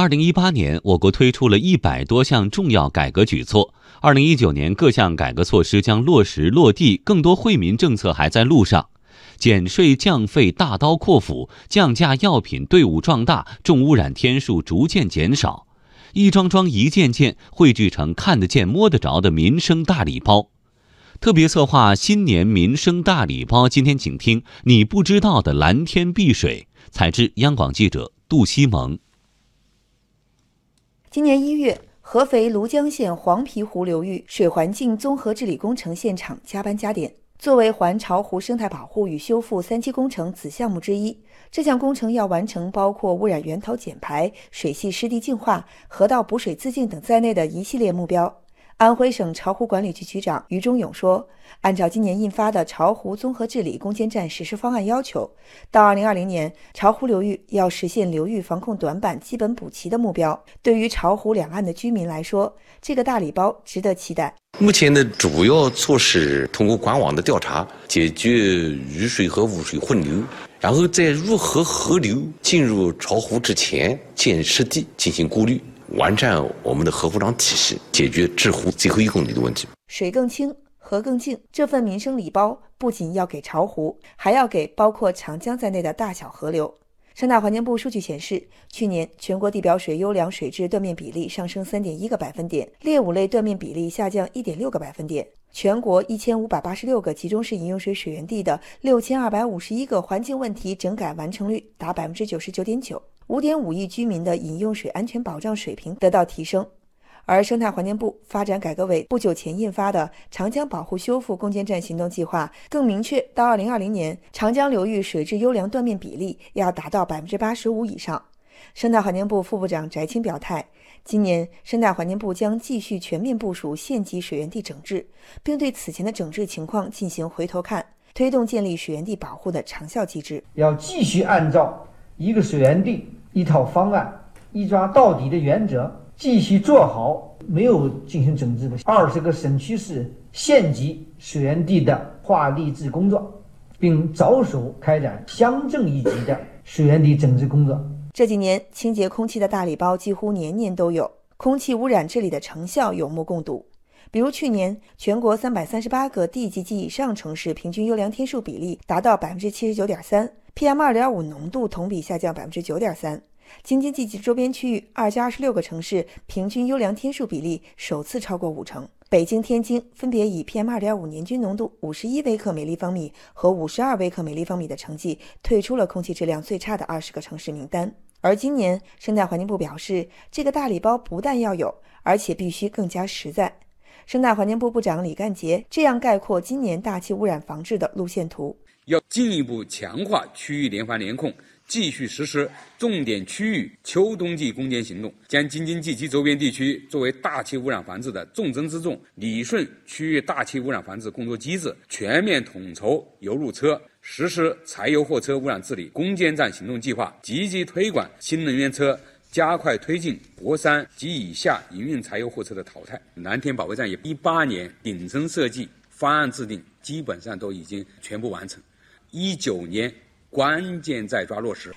二零一八年，我国推出了一百多项重要改革举措。二零一九年，各项改革措施将落实落地，更多惠民政策还在路上。减税降费大刀阔斧，降价药品队伍壮大，重污染天数逐渐减少。一桩桩、一件件汇聚成看得见、摸得着的民生大礼包。特别策划新年民生大礼包，今天请听你不知道的蓝天碧水。采自央广记者杜西蒙。今年一月，合肥庐江县黄陂湖流域水环境综合治理工程现场加班加点。作为环巢湖生态保护与修复三期工程子项目之一，这项工程要完成包括污染源头减排、水系湿地净化、河道补水自净等在内的一系列目标。安徽省巢湖管理局局长于忠勇说：“按照今年印发的巢湖综合治理攻坚战实施方案要求，到二零二零年，巢湖流域要实现流域防控短板基本补齐的目标。对于巢湖两岸的居民来说，这个大礼包值得期待。目前的主要措施，通过管网的调查，解决雨水和污水混流，然后在入河河流进入巢湖之前，建湿地进行过滤。”完善我们的河湖长体系，解决治湖最后一公里的问题。水更清，河更净，这份民生礼包不仅要给巢湖，还要给包括长江在内的大小河流。生态环境部数据显示，去年全国地表水优良水质断面比例上升三点一个百分点，劣五类断面比例下降一点六个百分点。全国一千五百八十六个集中式饮用水水源地的六千二百五十一个环境问题整改完成率达百分之九十九点九。五点五亿居民的饮用水安全保障水平得到提升，而生态环境部发展改革委不久前印发的《长江保护修复攻坚战行动计划》更明确，到二零二零年，长江流域水质优良断面比例要达到百分之八十五以上。生态环境部副部长翟青表态，今年生态环境部将继续全面部署县级水源地整治，并对此前的整治情况进行回头看，推动建立水源地保护的长效机制。要继续按照一个水源地。一套方案，一抓到底的原则，继续做好没有进行整治的二十个省区市县级水源地的划立治工作，并着手开展乡镇一级的水源地整治工作。这几年，清洁空气的大礼包几乎年年都有，空气污染治理的成效有目共睹。比如去年，全国三百三十八个地级及以上城市平均优良天数比例达到百分之七十九点三，PM 二点五浓度同比下降百分之九点三。京津冀及周边区域二加二十六个城市平均优良天数比例首次超过五成，北京、天津分别以 PM 二点五年均浓度五十一微克每立方米和五十二微克每立方米的成绩退出了空气质量最差的二十个城市名单。而今年，生态环境部表示，这个大礼包不但要有，而且必须更加实在。生态环境部部长李干杰这样概括今年大气污染防治的路线图：要进一步强化区域联防联控。继续实施重点区域秋冬季攻坚行动，将京津冀及周边地区作为大气污染防治的重中之重，理顺区域大气污染防治工作机制，全面统筹油路车，实施柴油货车污染治理攻坚战行动计划，积极推广新能源车，加快推进国三及以下营运柴油货车的淘汰。蓝天保卫战也一八年顶层设计方案制定，基本上都已经全部完成，一九年。关键在抓落实。